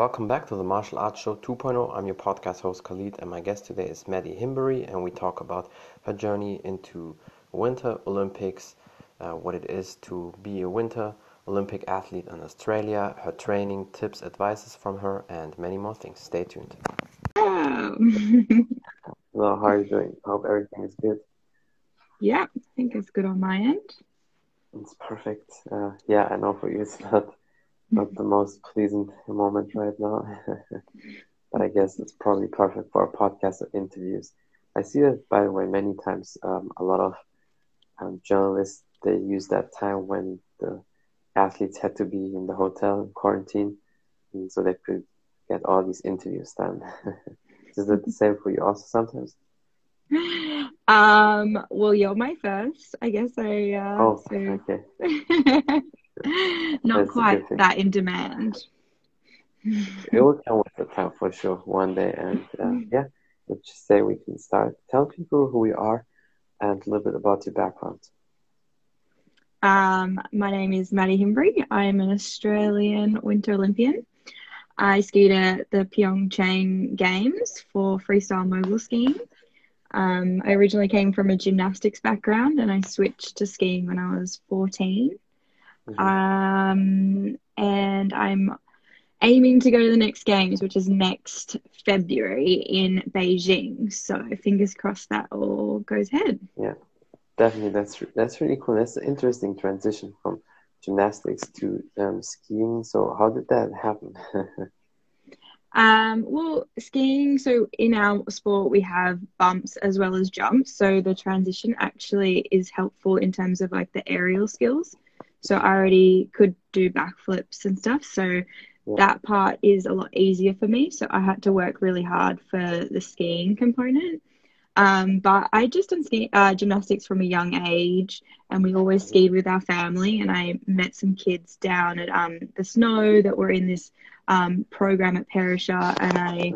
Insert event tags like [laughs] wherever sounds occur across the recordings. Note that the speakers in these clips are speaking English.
welcome back to the Martial Arts Show 2.0. I'm your podcast host Khalid, and my guest today is Madi Himbury, and we talk about her journey into Winter Olympics, uh, what it is to be a Winter Olympic athlete in Australia, her training, tips, advices from her, and many more things. Stay tuned. Oh. [laughs] well, how are you doing? Hope everything is good. Yeah, I think it's good on my end. It's perfect. Uh, yeah, I know for you it's not not the most pleasant moment right now, [laughs] but I guess it's probably perfect for a podcast or interviews. I see that, by the way, many times. Um, a lot of um, journalists they use that time when the athletes had to be in the hotel in quarantine, so they could get all these interviews done. [laughs] Is it the same for you also sometimes? Um, well, you're my first. I guess I. Uh, oh, so... okay. [laughs] [laughs] Not That's quite that in demand. it will come with the time for sure one day, and uh, yeah, let's just say we can start. Tell people who we are and a little bit about your background. Um, my name is Madi Himbury. I'm an Australian Winter Olympian. I skied at the Pyeongchang Games for freestyle mogul skiing. Um, I originally came from a gymnastics background and I switched to skiing when I was 14. Mm-hmm. Um, and I'm aiming to go to the next games, which is next February in Beijing. So fingers crossed that all goes ahead. Yeah, definitely. That's that's really cool. That's an interesting transition from gymnastics to um, skiing. So how did that happen? [laughs] um, well, skiing. So in our sport, we have bumps as well as jumps. So the transition actually is helpful in terms of like the aerial skills. So I already could do backflips and stuff. So yeah. that part is a lot easier for me. So I had to work really hard for the skiing component. Um, but I just done ski, uh, gymnastics from a young age, and we always skied with our family. And I met some kids down at um, the snow that were in this um, program at Perisher, and I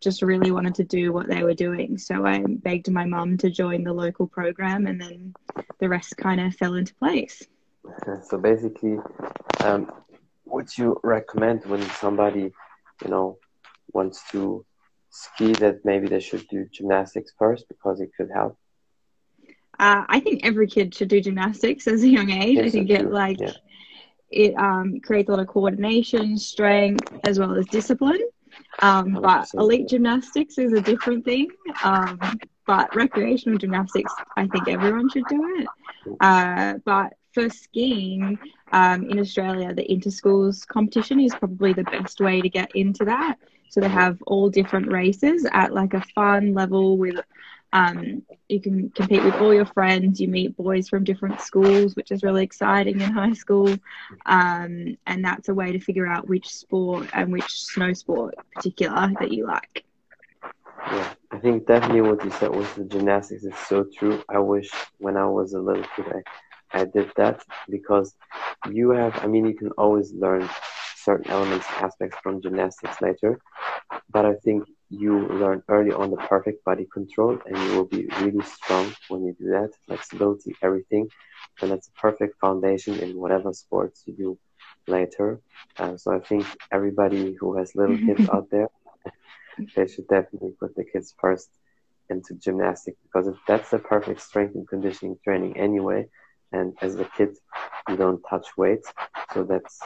just really wanted to do what they were doing. So I begged my mum to join the local program, and then the rest kind of fell into place. So basically, um, would you recommend when somebody, you know, wants to ski that maybe they should do gymnastics first because it could help? Uh, I think every kid should do gymnastics as a young age. I think it like yeah. it um, creates a lot of coordination, strength, as well as discipline. Um, but elite gymnastics is a different thing. Um, but recreational gymnastics, I think everyone should do it. Uh, but for skiing um, in Australia, the interschools competition is probably the best way to get into that. So they have all different races at like a fun level with um, you can compete with all your friends. You meet boys from different schools, which is really exciting in high school. Um, and that's a way to figure out which sport and which snow sport particular that you like. Yeah, I think definitely what you said with the gymnastics is so true. I wish when I was a little kid, I, I did that because you have, I mean, you can always learn certain elements, aspects from gymnastics later, but I think you learn early on the perfect body control and you will be really strong when you do that. Flexibility, everything. And that's a perfect foundation in whatever sports you do later. Uh, so I think everybody who has little kids [laughs] out there, [laughs] they should definitely put the kids first into gymnastics because that's the perfect strength and conditioning training anyway. And as a kid, you don't touch weights, so that's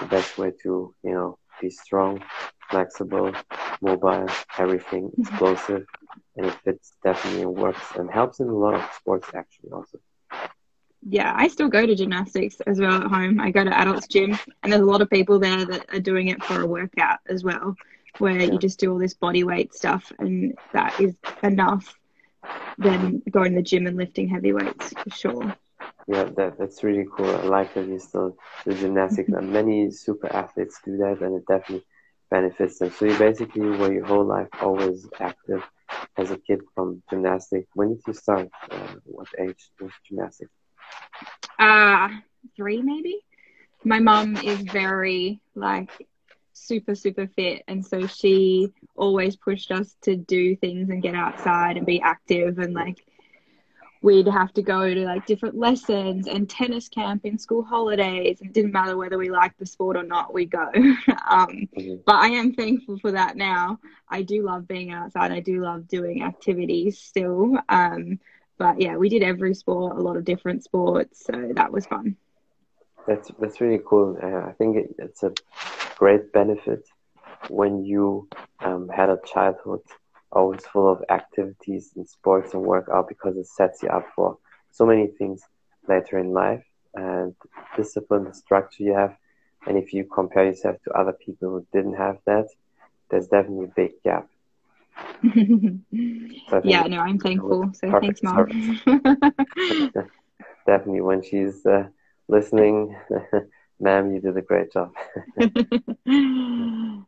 the best way to you know be strong, flexible, mobile, everything, mm-hmm. explosive, and it fits definitely and works and helps in a lot of sports actually also. Yeah, I still go to gymnastics as well at home. I go to adults gym, and there's a lot of people there that are doing it for a workout as well, where yeah. you just do all this body weight stuff, and that is enough than going to the gym and lifting heavy weights for sure. Yeah, that that's really cool. I like that you still do gymnastics, and many super athletes do that, and it definitely benefits them. So you basically were your whole life always active as a kid from gymnastics. When did you start? Uh, what age with gymnastics? Uh, three maybe. My mom is very like super super fit, and so she always pushed us to do things and get outside and be active and like we'd have to go to like different lessons and tennis camp in school holidays. And it didn't matter whether we liked the sport or not, we go. [laughs] um, mm-hmm. But I am thankful for that now. I do love being outside. I do love doing activities still. Um, but yeah, we did every sport, a lot of different sports. So that was fun. That's, that's really cool. Uh, I think it, it's a great benefit when you um, had a childhood always full of activities and sports and workout because it sets you up for so many things later in life and discipline, the structure you have. And if you compare yourself to other people who didn't have that, there's definitely a big gap. [laughs] so yeah, no, I'm thankful. So thanks, mom. [laughs] definitely, when she's uh, listening, [laughs] ma'am, you did a great job. and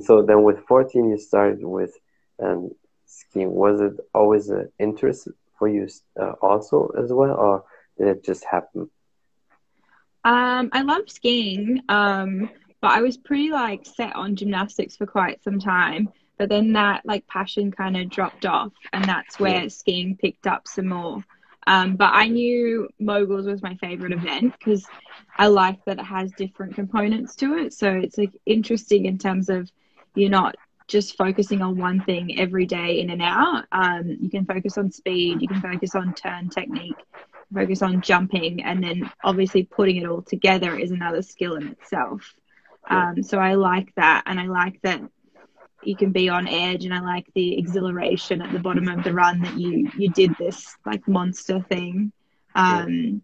so then with 14, you started with um, skiing. Was it always an interest for you uh, also as well, or did it just happen? Um, I love skiing, um, but I was pretty like set on gymnastics for quite some time. But then that like passion kind of dropped off, and that's where yeah. skiing picked up some more. Um, but I knew moguls was my favorite event because I like that it has different components to it. So it's like interesting in terms of you're not just focusing on one thing every day in and out. Um, you can focus on speed, you can focus on turn technique, focus on jumping, and then obviously putting it all together is another skill in itself. Um, so I like that, and I like that you can be on edge, and I like the exhilaration at the bottom of the run that you you did this like monster thing. Um,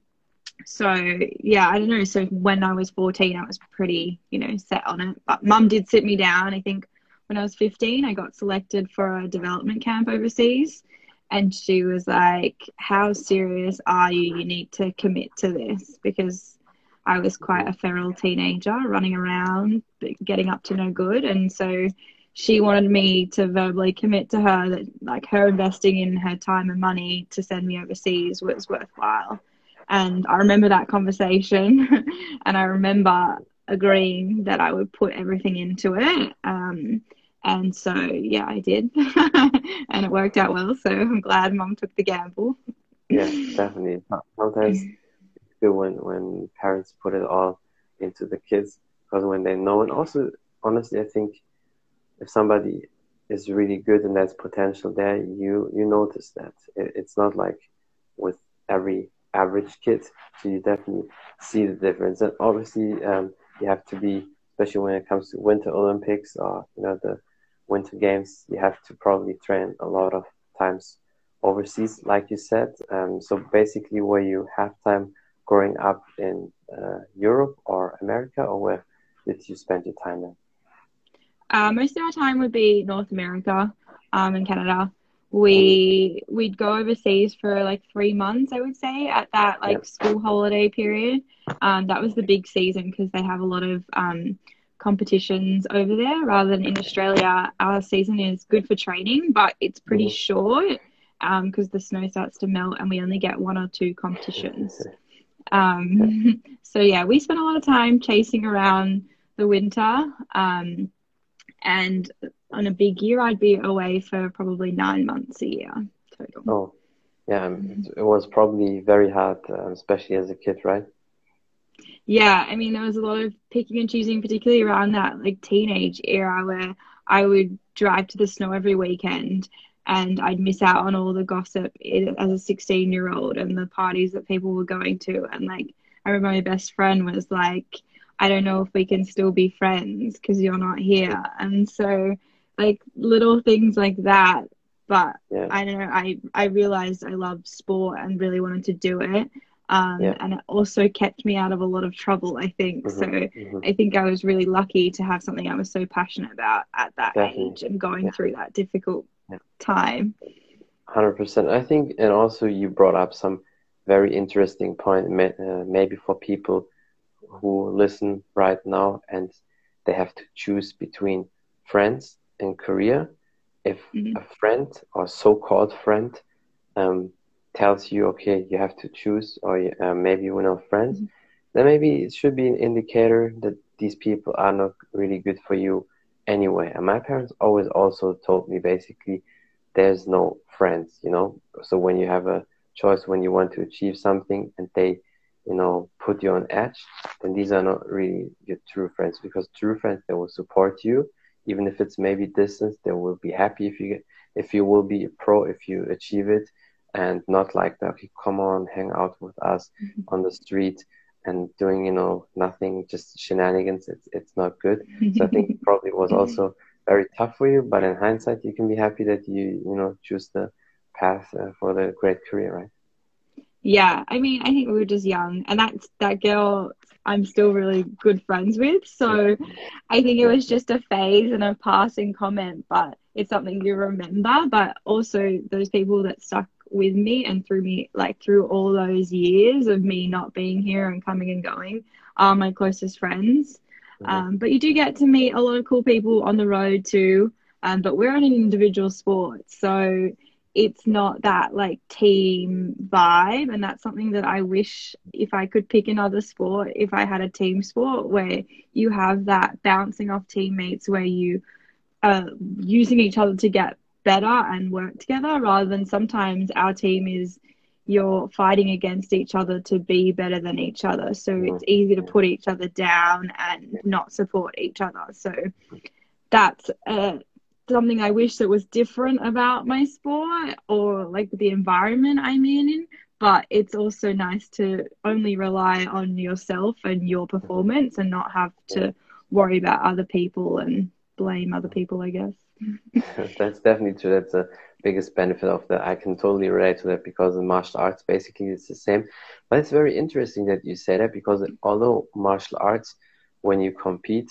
so yeah, I don't know. So when I was 14, I was pretty, you know, set on it. But mum did sit me down. I think when I was 15, I got selected for a development camp overseas. And she was like, How serious are you? You need to commit to this because I was quite a feral teenager running around, getting up to no good. And so she wanted me to verbally commit to her that, like, her investing in her time and money to send me overseas was worthwhile. And I remember that conversation. [laughs] and I remember agreeing that I would put everything into it. Um, and so, yeah, I did. [laughs] and it worked out well. So I'm glad mom took the gamble. yeah, definitely. Sometimes it's good when, when parents put it all into the kids because when they know, and also, honestly, I think if somebody is really good and there's potential there, you, you notice that. It, it's not like with every average kid. So you definitely see the difference. And obviously, um, you have to be, especially when it comes to Winter Olympics or you know the Winter Games, you have to probably train a lot of times overseas, like you said. Um, so basically, were you half time growing up in uh, Europe or America, or where did you spend your time in? Uh, most of our time would be North America um, and Canada. We we'd go overseas for like three months, I would say, at that like yep. school holiday period. Um, that was the big season because they have a lot of um, competitions over there rather than in Australia. Our season is good for training, but it's pretty mm. short because um, the snow starts to melt and we only get one or two competitions. [laughs] Um, [laughs] so, yeah, we spent a lot of time chasing around the winter. Um, and on a big year, I'd be away for probably nine months a year total. Oh, yeah, it was probably very hard, uh, especially as a kid, right? yeah, I mean, there was a lot of picking and choosing, particularly around that like teenage era where I would drive to the snow every weekend and I'd miss out on all the gossip as a 16 year old and the parties that people were going to. And like, I remember my best friend was like, I don't know if we can still be friends because you're not here. And so, like, little things like that. But yeah. I don't know, I, I realized I loved sport and really wanted to do it. Um, yeah. And it also kept me out of a lot of trouble, I think. Mm-hmm, so mm-hmm. I think I was really lucky to have something I was so passionate about at that Definitely. age and going yeah. through that difficult time. 100%. I think, and also you brought up some very interesting point, uh, maybe for people who listen right now and they have to choose between friends and career. If mm-hmm. a friend or so called friend um, tells you, okay, you have to choose, or uh, maybe you're not friends, mm-hmm. then maybe it should be an indicator that these people are not really good for you anyway. And my parents always also told me basically, there's no friends, you know. So when you have a choice when you want to achieve something and they you know put you on edge then these are not really your true friends because true friends they will support you. Even if it's maybe distance they will be happy if you get if you will be a pro if you achieve it. And not like that okay come on hang out with us mm-hmm. on the street and doing you know nothing just shenanigans it's it's not good. So i think [laughs] probably was [laughs] also very tough for you but in hindsight you can be happy that you you know choose the path uh, for the great career right yeah i mean i think we were just young and that's that girl i'm still really good friends with. So i think it was just a phase and a passing comment but it's something you remember. But also those people that stuck with me and through me like through all those years of me not being here and coming and going are my closest friends. Mm-hmm. um, but you do get to meet a lot of cool people on the road too um, but we're on an individual sport. So it's not that like team vibe and that's something that i wish if i could pick another sport if i had a team sport where you have that bouncing off teammates where you are using each other to get better and work together rather than sometimes our team is you're fighting against each other to be better than each other. So it's easy to put each other down and not support each other. So that's uh, something I wish that was different about my sport or like the environment I'm in. But it's also nice to only rely on yourself and your performance and not have to worry about other people and blame other people, I guess. [laughs] That's definitely true. That's the biggest benefit of that. I can totally relate to that because in martial arts, basically, it's the same. But it's very interesting that you say that because although martial arts, when you compete,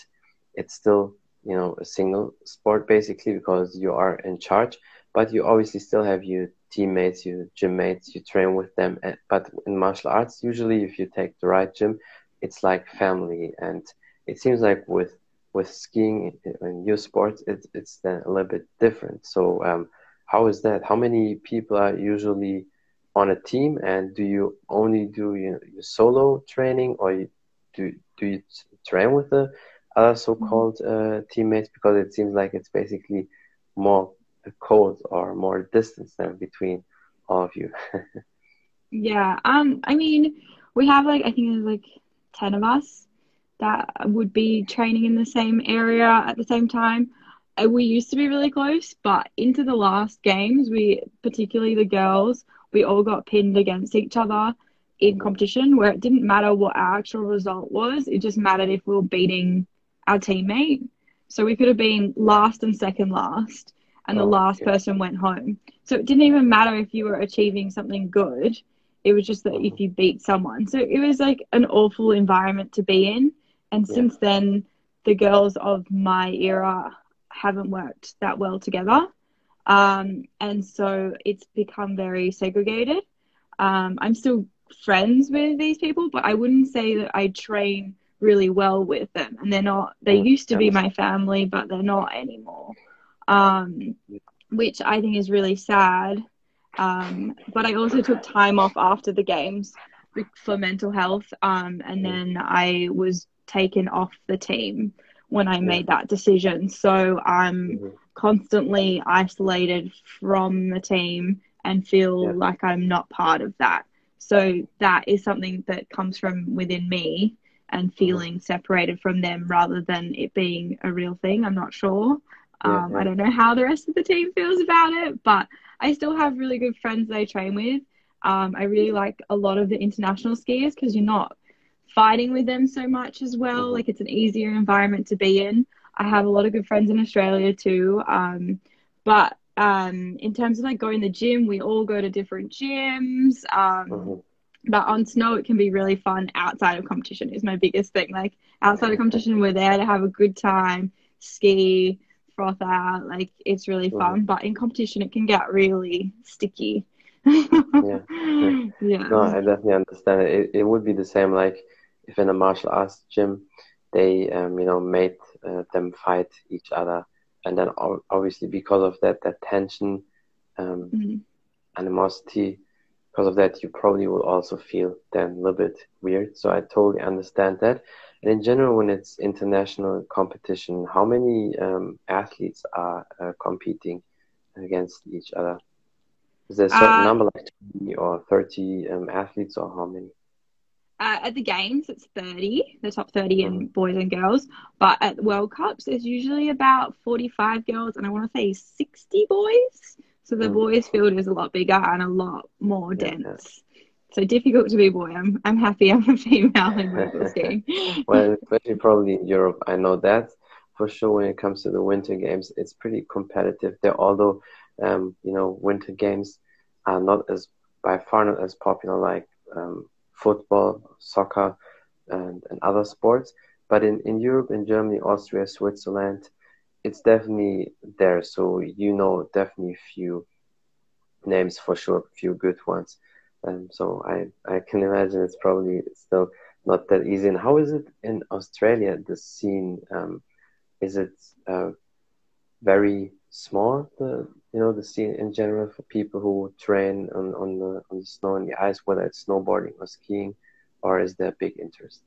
it's still you know a single sport basically because you are in charge, but you obviously still have your teammates, your gym mates, you train with them. But in martial arts, usually if you take the right gym, it's like family, and it seems like with with skiing in your sport, it's it's then a little bit different. So um, how is that? How many people are usually on a team, and do you only do you your solo training, or you, do do you train with the other so-called uh, teammates? Because it seems like it's basically more code or more distance than between all of you. [laughs] yeah, um, I mean, we have like I think there's like ten of us that would be training in the same area at the same time. Uh, we used to be really close, but into the last games, we particularly the girls, we all got pinned against each other in competition where it didn't matter what our actual result was, it just mattered if we were beating our teammate. So we could have been last and second last, and the oh, last person went home. So it didn't even matter if you were achieving something good. It was just that if mm-hmm. you beat someone. So it was like an awful environment to be in. And yeah. since then, the girls of my era haven't worked that well together. Um, and so it's become very segregated. Um, I'm still friends with these people, but I wouldn't say that I train really well with them. And they're not, they mm, used to be my family, but they're not anymore. Um, which I think is really sad. Um, but I also took time off after the games for mental health. Um, and mm. then I was taken off the team when I made that decision. So I'm mm-hmm. constantly isolated from the team and feel like I'm not part of that. So that is something that comes from within me and mm-hmm. feeling separated from them rather than it being a real thing. I'm not sure. Um, yeah. I don't know how the rest of the team feels about it, but I still have really good friends that I train with. Um, I really like a lot of the international skiers because you're not fighting with them so much as well. Mm-hmm. Like it's an easier environment to be in. I have a lot of good friends in Australia too. Um, but um, in terms of like going to the gym, we all go to different gyms. Um, mm-hmm. But on snow, it can be really fun outside of competition, is my biggest thing. Like outside of competition, we're there to have a good time, ski, froth out. Like it's really mm-hmm. fun. But in competition, it can get really sticky. yeah. [laughs] yeah. No, I definitely understand it. it. It would be the same like if in a martial arts gym they um, you know made uh, them fight each other and then obviously because of that that tension um, mm-hmm. animosity because of that you probably will also feel then a little bit weird so i totally understand that and in general when it's international competition how many um, athletes are uh, competing against each other Is there a certain uh, number, like 20 or 30 um, athletes, or how many? Uh, at the games, it's 30, the top 30 in mm. boys and girls. But at World Cups, it's usually about 45 girls and I want to say 60 boys. So the mm. boys' field is a lot bigger and a lot more yeah, dense. Yeah. So difficult to be a boy. I'm, I'm happy I'm a female in [laughs] mogul skiing. well, especially probably in Europe, I know that for sure when it comes to the winter games, it's pretty competitive there. Although, um, you know, winter games are not as by far not as popular like um, football, soccer, and, and other sports. But in, in Europe, in Germany, Austria, Switzerland, it's definitely there. So you know definitely a few names for sure, a few good ones. Um, so I, I can imagine it's probably still not that easy. And how is it in Australia, the scene? Um, is it uh, very small, the you know the scene in general for people who train on, on the on the snow and the ice, whether it's snowboarding or skiing, or is there big interest?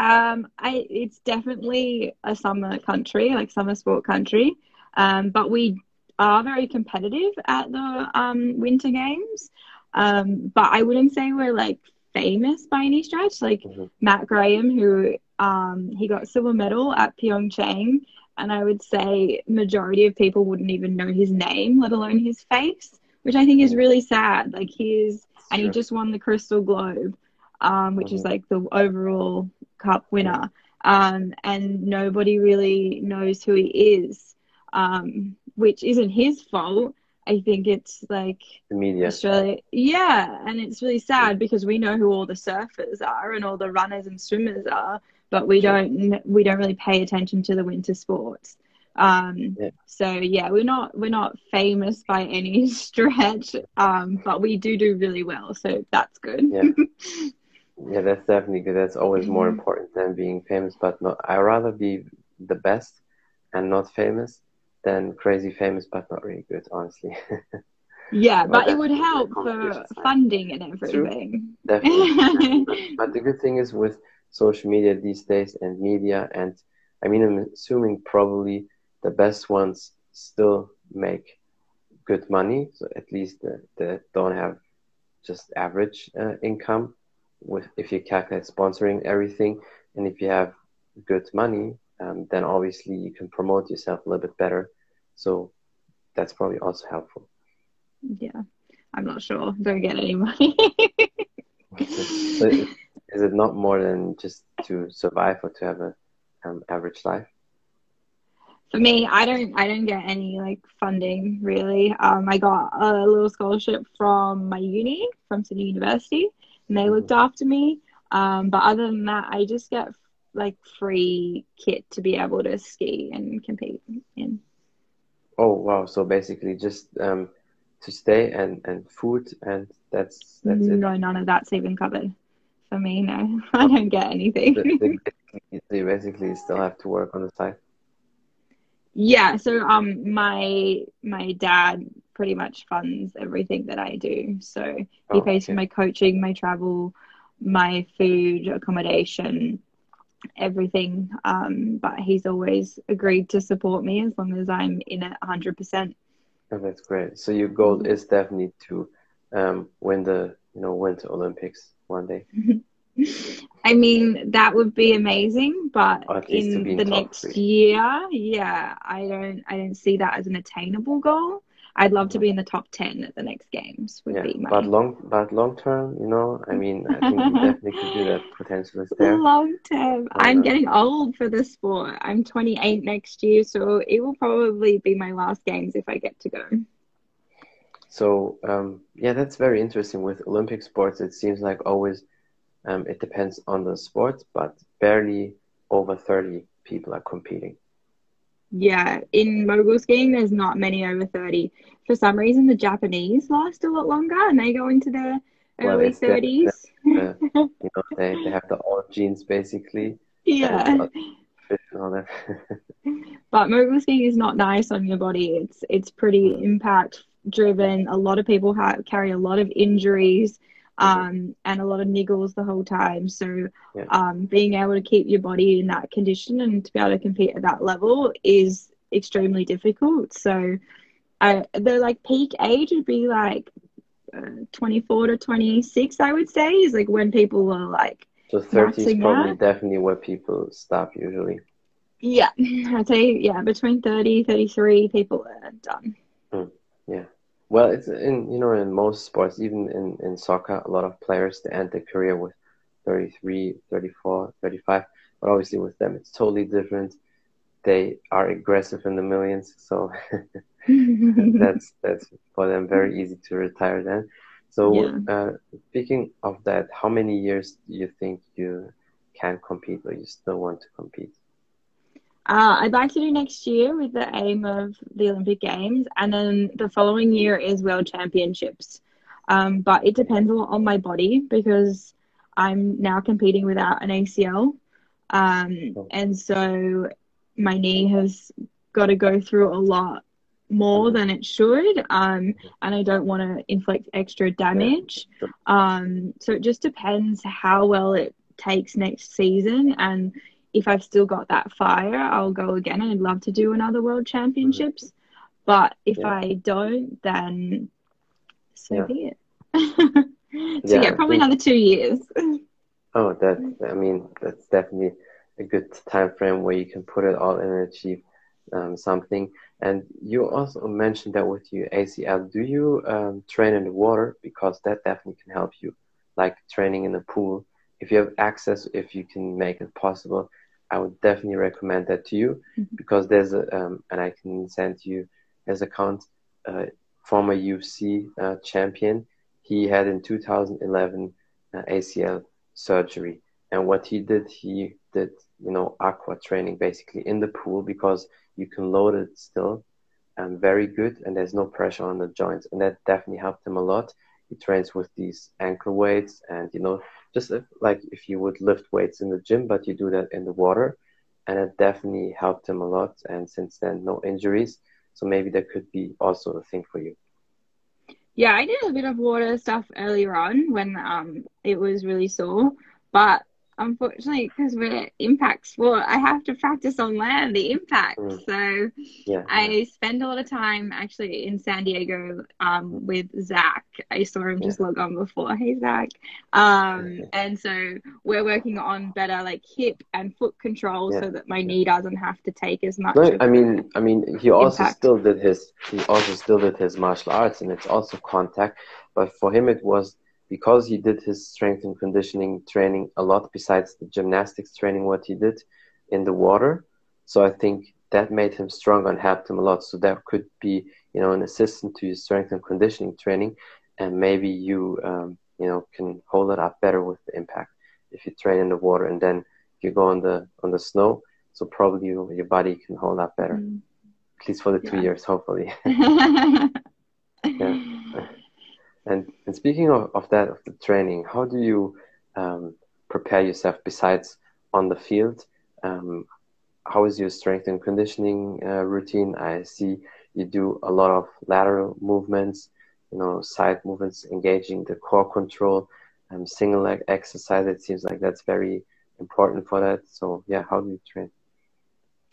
Um, I it's definitely a summer country, like summer sport country, um, but we are very competitive at the um, winter games. Um, but I wouldn't say we're like famous by any stretch. Like mm-hmm. Matt Graham, who um, he got silver medal at Pyeongchang and I would say majority of people wouldn't even know his name, let alone his face, which I think is really sad. Like he's and he just won the Crystal Globe, um, which is mm-hmm. like the overall cup winner, um, and nobody really knows who he is, um, which isn't his fault. I think it's like the media. Australia, yeah, and it's really sad because we know who all the surfers are and all the runners and swimmers are, but we don't we don't really pay attention to the winter sports. Um, yeah. So yeah, we're not we're not famous by any [laughs] stretch, um, but we do do really well, so that's good. yeah, [laughs] yeah, that's definitely good. That's always more mm-hmm. important than being famous. But not, I rather be the best and not famous than crazy famous but not really good. Honestly. [laughs] Yeah, but, but it would help for funding and everything. True. Definitely. [laughs] but, the good thing is with social media these days and media. And I mean, I'm assuming probably the best ones still make good money. So at least they don't have just average uh, income with if you calculate sponsoring everything and if you have good money um, then obviously you can promote yourself a little bit better. So that's probably also helpful. Yeah. I'm not sure. Don't get any money. [laughs] Is it not more than just to survive or to have a um, average life? For me, I don't I don't get any like funding really. Um, I got a little scholarship from my uni from Sydney University, and they looked after me. Um, but other than that, I just get like free kit to be able to ski and compete in. Oh wow! So basically, just um, to stay and and food and that's that's no, it. No, none of that's even covered for me. No, [laughs] I don't get anything. so you basically still have to work on the side. Yeah, so um, my my dad pretty much funds everything that I do. So he oh, pays for my coaching, my travel, my food, accommodation, everything. Um, but he's always agreed to support me as long as I'm in it 100%. Oh, that's great. So your goal is definitely to um, win the you know Winter Olympics one day? [laughs] I mean, that would be amazing, but in the next three. year, yeah, I don't, I don't see that as an attainable goal. I'd love to be in the top ten at the next games. Would yeah, be my... but long, but long term, you know, I mean, I think you [laughs] definitely could do that. Potential is there. Long term, I'm getting old for the sport. I'm 28 next year, so it will probably be my last games if I get to go. So um, yeah, that's very interesting. With Olympic sports, it seems like always um, it depends on the sport, but barely over 30 people are competing. Yeah, in mogul skiing, there's not many over 30. For some reason, the Japanese last a lot longer and they go into their early well, 30s. The, the, [laughs] you know, they, they have the old genes basically. Yeah. Uh, [laughs] but mogul skiing is not nice on your body. It's it's pretty mm. impact driven. A lot of people have, carry a lot of injuries um, and a lot of niggles the whole time. So, yeah. um, being able to keep your body in that condition and to be able to compete at that level is extremely difficult. So, I the like peak age would be like uh, 24 to 26, I would say, is like when people are like. So 30 is probably definitely where people stop usually. Yeah, [laughs] I'd say, yeah, between 30, 33, people are done. Mm, yeah. Well, it's in, you know, in most sports, even in, in soccer, a lot of players, they end their career with 33, 34, 35. But obviously with them, it's totally different. They are aggressive in the millions. So [laughs] that's [laughs] that's for them very easy to retire then. So yeah. uh, speaking of that, how many years do you think you can compete, or you still want to compete? Uh, I'd like to do next year with the aim of the Olympic Games, and then the following year is World Championships. Um, but it depends a lot on my body because I'm now competing without an ACL, um, oh. and so my knee has got to go through a lot more than it should um, and i don't want to inflict extra damage um, so it just depends how well it takes next season and if i've still got that fire i'll go again and i'd love to do another world championships mm-hmm. but if yeah. i don't then so yeah. be it [laughs] so yeah, yeah probably another two years [laughs] oh that i mean that's definitely a good time frame where you can put it all in and achieve um, something and you also mentioned that with your ACL, do you um, train in the water? Because that definitely can help you, like training in the pool. If you have access, if you can make it possible, I would definitely recommend that to you mm-hmm. because there's a, um, and I can send you his account, uh, former UFC uh, champion. He had in 2011 uh, ACL surgery. And what he did, he did, you know, aqua training basically in the pool because you can load it still um, very good and there's no pressure on the joints and that definitely helped him a lot he trains with these ankle weights and you know just if, like if you would lift weights in the gym but you do that in the water and it definitely helped him a lot and since then no injuries. So maybe that could be also a thing for you. Yeah i did a bit of water stuff earlier on when um it was really sore but unfortunately, because we're impact sport, I have to practice on land, the impact. Mm. So yeah, I yeah. spend a lot of time actually in San Diego um, with Zach. I saw him yeah. just log on before. Hey, Zach. Um, and so we're working on better like hip and foot control so that my knee doesn't have to take as much. No, I mean, I mean, he also impact. still did his, he also still did his martial arts and it's also contact. But for him, it was because he did his strength and conditioning training a lot besides the gymnastics training what he did in the water so i think that made him stronger and helped him a lot. So that could be you know an assistant to your strength and conditioning training and maybe you um, you know can hold it up better with the impact if you train in the water and then you go on the on the snow so probably you, your body can hold up better mm. at least for the two years hopefully. [laughs] [laughs] Yeah and, and speaking of, of that, of the training, how do you um, prepare yourself besides on the field? Um, how is your strength and conditioning uh, routine? I see you do a lot of lateral movements, you know, side movements, engaging the core control, um, single leg exercise. It seems like that's very important for that. So, yeah, how do you train?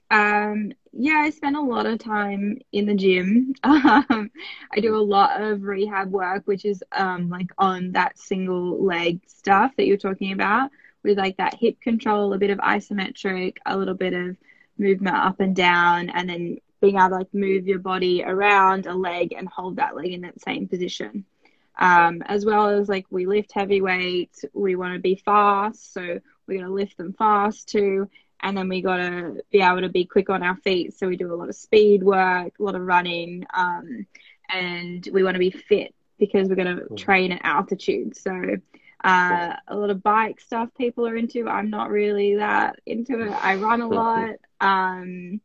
Um, yeah, I spend a lot of time in the gym. [laughs] Um, I do a lot of rehab work, which is um, like on that single leg stuff that you're talking about, with like that hip control, a bit of isometric, a little bit of movement up and down, and then being able to like move your body around a leg and hold that leg in that same position. Um, as well as like we lift heavy weights, we want to be fast, so we're going to lift them fast too and then we got to be able to be quick on our feet. So we do a lot of speed work, a lot of running, um, and we want to be fit because we're going to mm. train at altitude. So uh, a lot of bike stuff people are into. I'm not really that into it. I run a lot, um,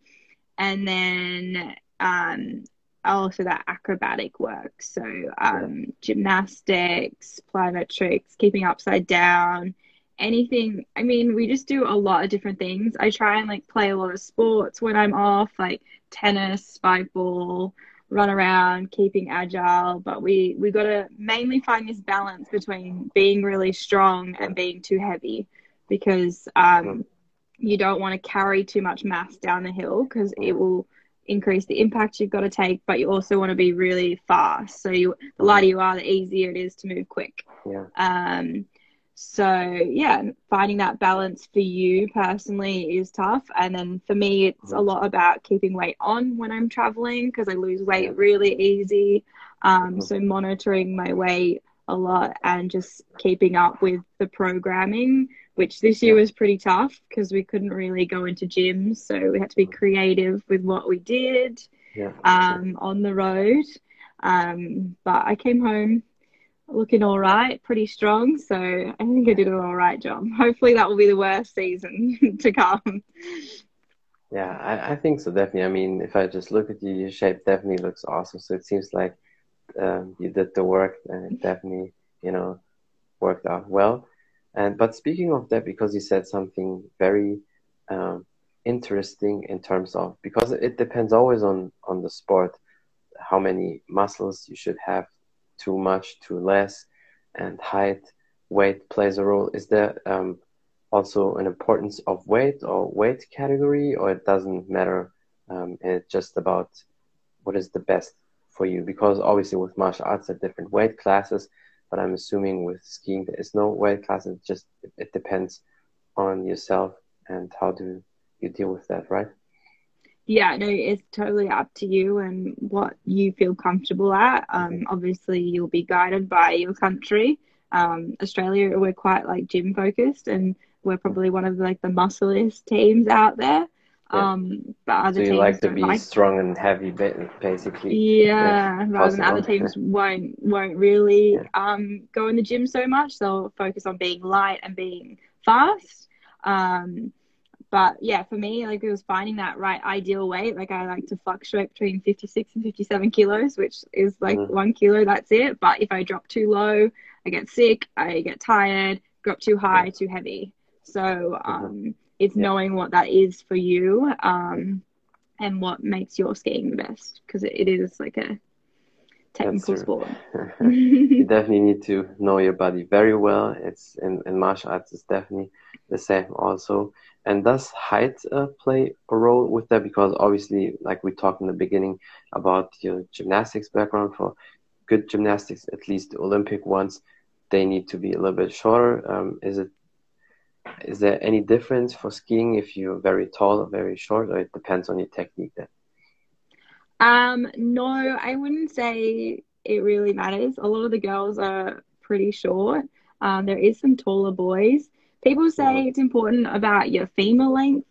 and then um, also that acrobatic work. So um, gymnastics, plyometrics, keeping upside down anything. I mean, we just do a lot of different things. I try and like play a lot of sports when I'm off, like tennis, spike ball, run around, keeping agile. But we we got to mainly find this balance between being really strong and being too heavy, because um, you don't want to carry too much mass down the hill because it will increase the impact you've got to take, but you also want to be really fast. So you, the lighter you are, the easier it is to move quick. Yeah. Um, so yeah, finding that balance for you personally is tough. And then for me, it's a mm-hmm. lot about keeping weight on when I'm traveling because I lose weight really easy. Um, mm-hmm. so monitoring my weight a lot and just keeping up with the programming, which this year was pretty tough because we couldn't really go into gyms. So we had to be mm-hmm. creative with what we did yeah, um, on the road. Um, but I came home looking all right, pretty strong. So I think I did an all right job. Hopefully, that will be the worst season [laughs] to come. Yeah, I, I think so, definitely. I mean, if I just look at you, your shape definitely looks awesome. So it seems like um, you did the work and it definitely, you know, worked out well. And but speaking of that, because you said something very um, interesting in terms of because it depends always on on the sport, how many muscles you should have too much, too less, and height, weight plays a role. Is there um, also an importance of weight or weight category, or it doesn't matter? Um, it's just about what is the best for you? Because obviously with martial arts, there are different weight classes, but I'm assuming with skiing there is no weight class. It just it depends on yourself and how do you deal with that, right? Yeah no it's totally up to you and what you feel comfortable at. Um, obviously you'll be guided by your country. Um, australia we're quite like gym focused and we're probably one of like the muscliest teams out there. Yeah. um, but other so you teams like to be like... strong and heavy basically yeah rather than other teams won't won't really [laughs] yeah. um, go in the gym so much. They'll focus on being light and being fast. Um, but yeah, for me, like it was finding that right ideal weight. Like I like to fluctuate between 56 and 57 kilos, which is like mm. one kilo, that's it. But if I drop too low, I get sick, I get tired, drop too high, too heavy. So mm-hmm. um, it's yeah. knowing what that is for you um, and what makes your skiing the best because it, it is like a technical sport. [laughs] you definitely need to know your body very well. It's in, in martial arts, it's definitely the same also. And does height uh, play a role with that? Because obviously, like we talked in the beginning about your gymnastics background, for good gymnastics, at least Olympic ones, they need to be a little bit shorter. Um, is it is there any difference for skiing if you're very tall or very short, or it depends on your technique then? Um, no, I wouldn't say it really matters. A lot of the girls are pretty short. Um, there is some taller boys. People say it's important about your femur length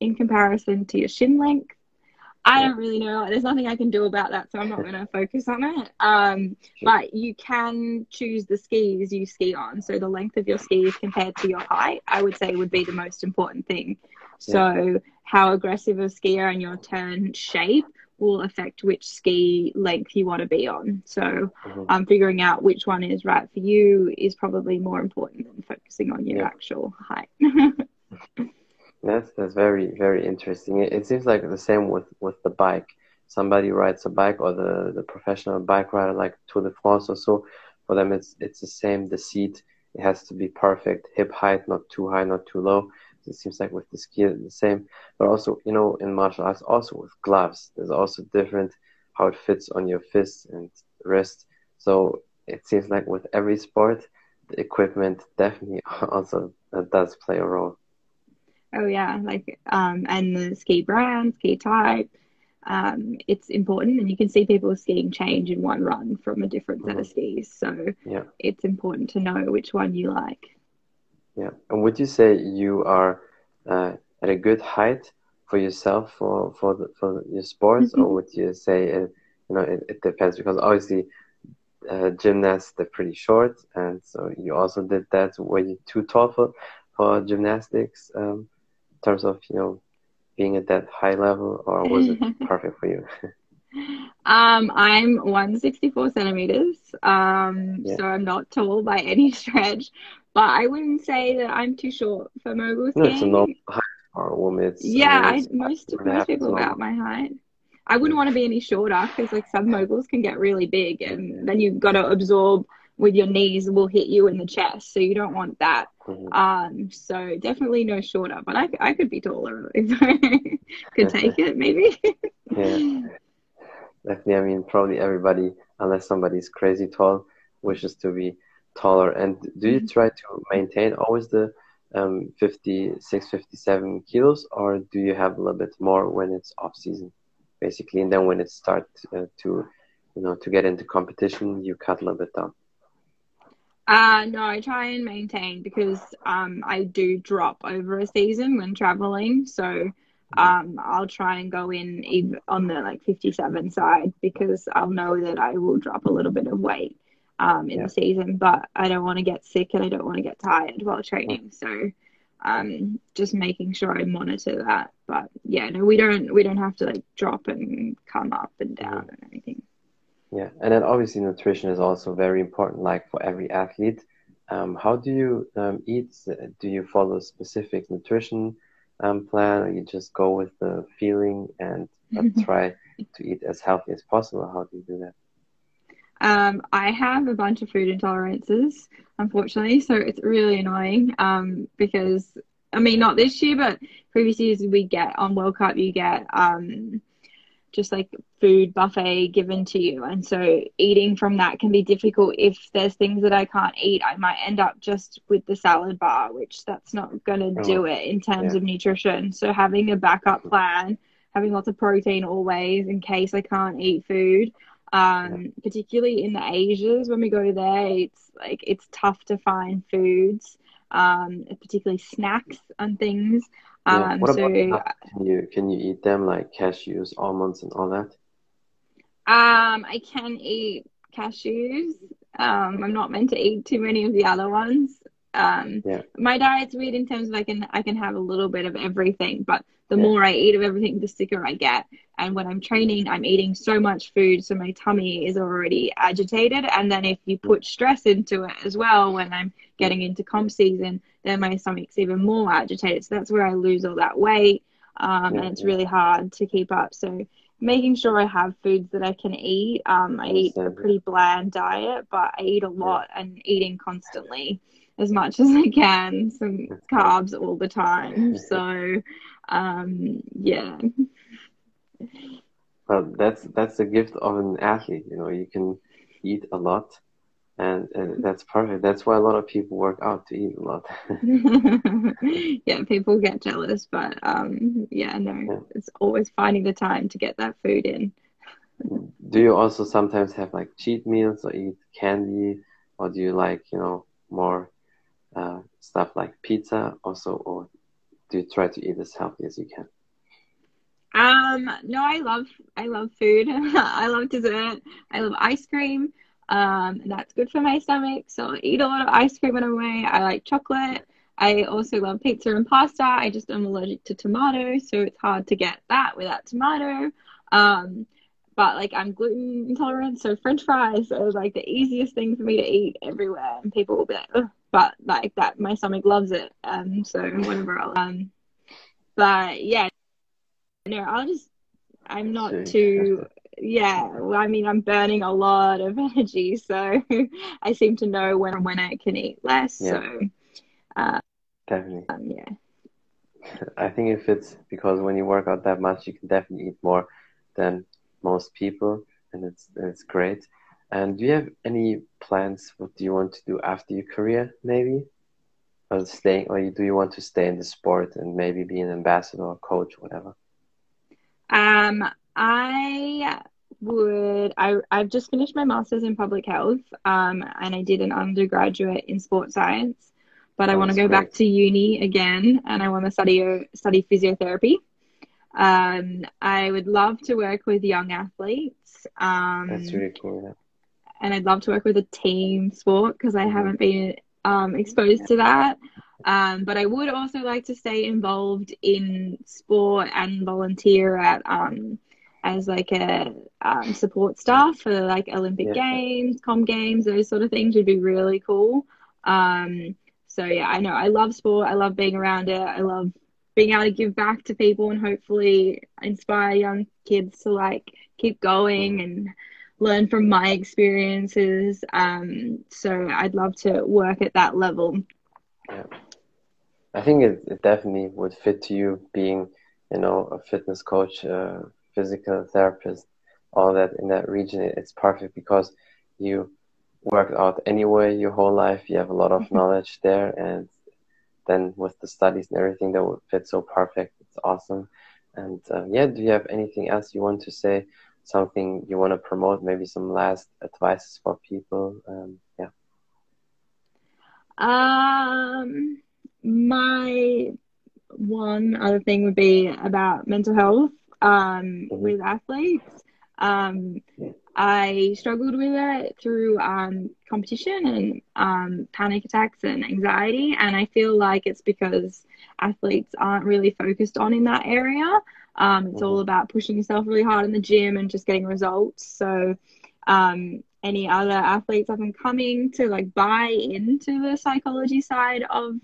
in comparison to your shin length. I don't really know. There's nothing I can do about that, so I'm not going to focus on it. Um, but you can choose the skis you ski on. So the length of your skis compared to your height, I would say, would be the most important thing. So how aggressive a skier and your turn shape will affect which ski length you want to be on. So, mm-hmm. um, figuring out which one is right for you is probably more important than focusing on your yeah. actual height. [laughs] that's that's very very interesting. It, it, seems like the same with with the bike. Somebody rides a bike, or the the professional bike rider, like Tour de France or so. For them, it's it's the same. The seat it has to be perfect, hip height, not too high, not too low it seems like with the ski the same. But also, you know, in martial arts, also with gloves, there's also different how it fits on your fist and wrist. So it seems like with every sport, the equipment definitely [laughs] also does play a role. Oh yeah, like um, and the ski brand, ski type, um, it's important, and you can see people skiing change in one run from a different set mm-hmm. of skis. So yeah. it's important to know which one you like. Yeah. And would you say you are uh, at a good height for yourself for for the, for your sports, mm-hmm. or would you say it, you know it, it depends? Because obviously, uh, gymnasts they're pretty short, and so you also did that. Were you too tall for for gymnastics um, in terms of you know being at that high level, or was it [laughs] perfect for you? [laughs] Um, I'm 164 centimeters, um, yeah. so I'm not tall by any [laughs] stretch. But I wouldn't say that I'm too short for mogul skiing. No, it's a normal height for a woman. It's, yeah, I mean, I, most most people about my height. I wouldn't want to be any shorter because like some moguls can get really big, and then you've got to absorb with your knees will hit you in the chest, so you don't want that. Mm-hmm. Um, so definitely no shorter, but I, I could be taller if I [laughs] could take it, maybe. yeah. [laughs] Definitely. I mean, probably everybody, unless somebody's crazy tall, wishes to be taller. And do you try to maintain always the um, 56, 57 kilos, or do you have a little bit more when it's off season, basically? And then when it starts uh, to, you know, to get into competition, you cut a little bit down. Uh, no, I try and maintain because um, I do drop over a season when traveling. So mm-hmm. Um, I'll try and go in even on the like 57 side because I'll know that I will drop a little bit of weight um, in yeah. the season, but I don't want to get sick and I don't want to get tired while training. So um, just making sure I monitor that. But yeah, no, we don't we don't have to like drop and come up and down and anything. Yeah, and then obviously nutrition is also very important, like for every athlete. Um, how do you um, eat? Do you follow specific nutrition um, plan, or you just go with the feeling and try to eat as healthy as possible? How do you do that? Um, I have a bunch of food intolerances, unfortunately, so it's really annoying um, because I mean, not this year, but previous years we get on World Cup, you get um, just like food buffet given to you. And so eating from that can be difficult. If there's things that I can't eat, I might end up just with the salad bar, which that's not going to oh, do it in terms yeah. of nutrition. So having a backup plan, having lots of protein always in case I can't eat food. Um, yeah. particularly in the Asias when we go there, it's like it's tough to find foods, um, particularly snacks and things. Yeah. Um, what so, about can you can you eat them like cashews, almonds, and all that? Um, I can eat cashews. Um, I'm not meant to eat too many of the other ones. Um, yeah. my diet's weird in terms of I can I can have a little bit of everything, but the yeah. more I eat of everything, the sicker I get. And when I'm training, I'm eating so much food, so my tummy is already agitated. And then if you put stress into it as well, when I'm getting into comp season, then my stomach's even more agitated. So that's where I lose all that weight, um, yeah, and it's really hard to keep up. So making sure I have foods that I can eat. Um, I eat a pretty bland diet, but I eat a lot and eating constantly as much as I can, some carbs all the time. So, um, yeah. Well, that's that's the gift of an athlete. You know, you can eat a lot, and, and that's perfect. That's why a lot of people work out to eat a lot. [laughs] yeah, people get jealous, but um, yeah, no, yeah. it's always finding the time to get that food in. [laughs] do you also sometimes have like cheat meals or eat candy, or do you like you know more uh, stuff like pizza also, or do you try to eat as healthy as you can? Um, no, I love I love food. [laughs] I love dessert. I love ice cream. Um, that's good for my stomach. So I eat a lot of ice cream in a way. I like chocolate. I also love pizza and pasta. I just am allergic to tomato, so it's hard to get that without tomato. Um, but like I'm gluten intolerant, so French fries are like the easiest thing for me to eat everywhere, and people will be like. But like that, my stomach loves it. Um, so whatever. I'll, um, but yeah, no, I'll just. I'm not too. Yeah, well, I mean, I'm burning a lot of [laughs] energy, so [laughs] I seem to know when when I can eat less. Yeah. So, uh, definitely. Um, yeah. [laughs] I think if it's because when you work out that much, you can definitely eat more than most people, and it's it's great. And do you have any plans? What do you want to do after your career, maybe, or staying, or do you want to stay in the sport and maybe be an ambassador or coach, whatever? Um, I would. I I've just finished my master's in public health. Um, and I did an undergraduate in sports science. But oh, I want to go great. back to uni again, and I want to study study physiotherapy. Um, I would love to work with young athletes. Um, That's really cool. And I'd love to work with a team sport because I mm-hmm. haven't been um, exposed to that. Um, but I would also like to stay involved in sport and volunteer at um, as like a um, support staff for like Olympic yeah. Games, Com Games, those sort of things would be really cool. Um, so yeah, I know I love sport. I love being around it. I love being able to give back to people and hopefully inspire young kids to like keep going and learn from my experiences. Um, so I'd love to work at that level. Yeah. I think it, it definitely would fit to you being, you know, a fitness coach, uh, physical therapist, all that in that region, it's perfect because you worked out anyway your whole life. You have a lot of mm-hmm. knowledge there, and then with the studies and everything, that would fit so perfect. It's awesome. And um, yeah, do you have anything else you want to say? Something you want to promote? Maybe some last advices for people? Um, yeah. Um, my one other thing would be about mental health um, mm-hmm. with athletes. Um, I struggled with it through um, competition and um, panic attacks and anxiety. And I feel like it's because athletes aren't really focused on in that area. Um, it's all mm-hmm. about pushing yourself really hard in the gym and just getting results. So, um, any other athletes up and coming to like buy into the psychology side of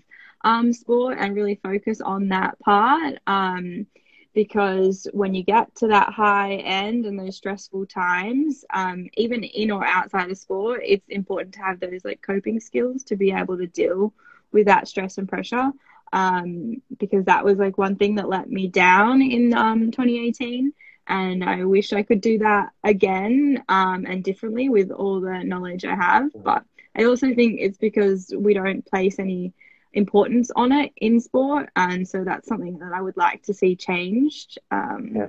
um, sport and really focus on that part. Um, because when you get to that high end and those stressful times, um, even in or outside of sport, it's important to have those like coping skills to be able to deal with that stress and pressure. Um, because that was like one thing that let me down in um, 2018. And I wish I could do that again um, and differently with all the knowledge I have. But I also think it's because we don't place any importance on it in sport, and so that's something that I would like to see changed. Um, yeah.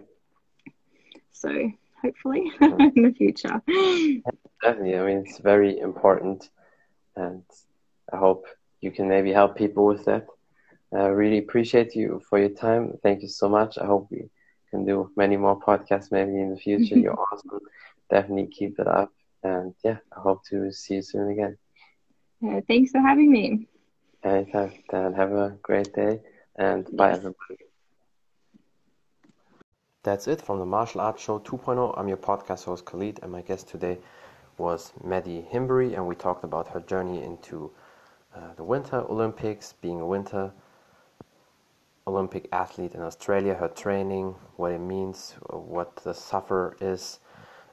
So hopefully [laughs] in the future. [laughs] Definitely, I mean it's very important, and I hope you can maybe help people with that. I really appreciate you for your time. Thank you so much. I hope we can do many more podcasts maybe in the future. You're [laughs] awesome. Definitely keep it up. And yeah, I hope to see you soon again. Yeah, thanks for having me. Anytime, Dan. Have a great day and bye, everybody. That's it from the Martial Arts Show 2.0. I'm your podcast host, Khalid, and my guest today was Madi Himbury, and we talked about her journey into uh, the Winter Olympics, being a winter Olympic athlete in Australia, her training, what it means, what the suffer is,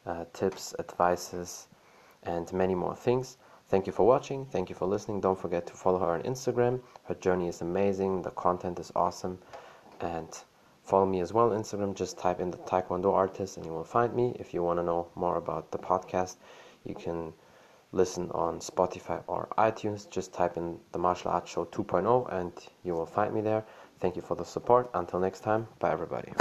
uh, tips, advices, and many more things. Thank you for watching. Thank you for listening. Don't forget to follow her on Instagram. Her journey is amazing. The content is awesome. And follow me as well on Instagram. Just type in the Taekwondo artist and you will find me. If you want to know more about the podcast, you can listen on Spotify or iTunes. Just type in the Martial Arts Show 2.0 and you will find me there. Thank you for the support. Until next time, bye everybody.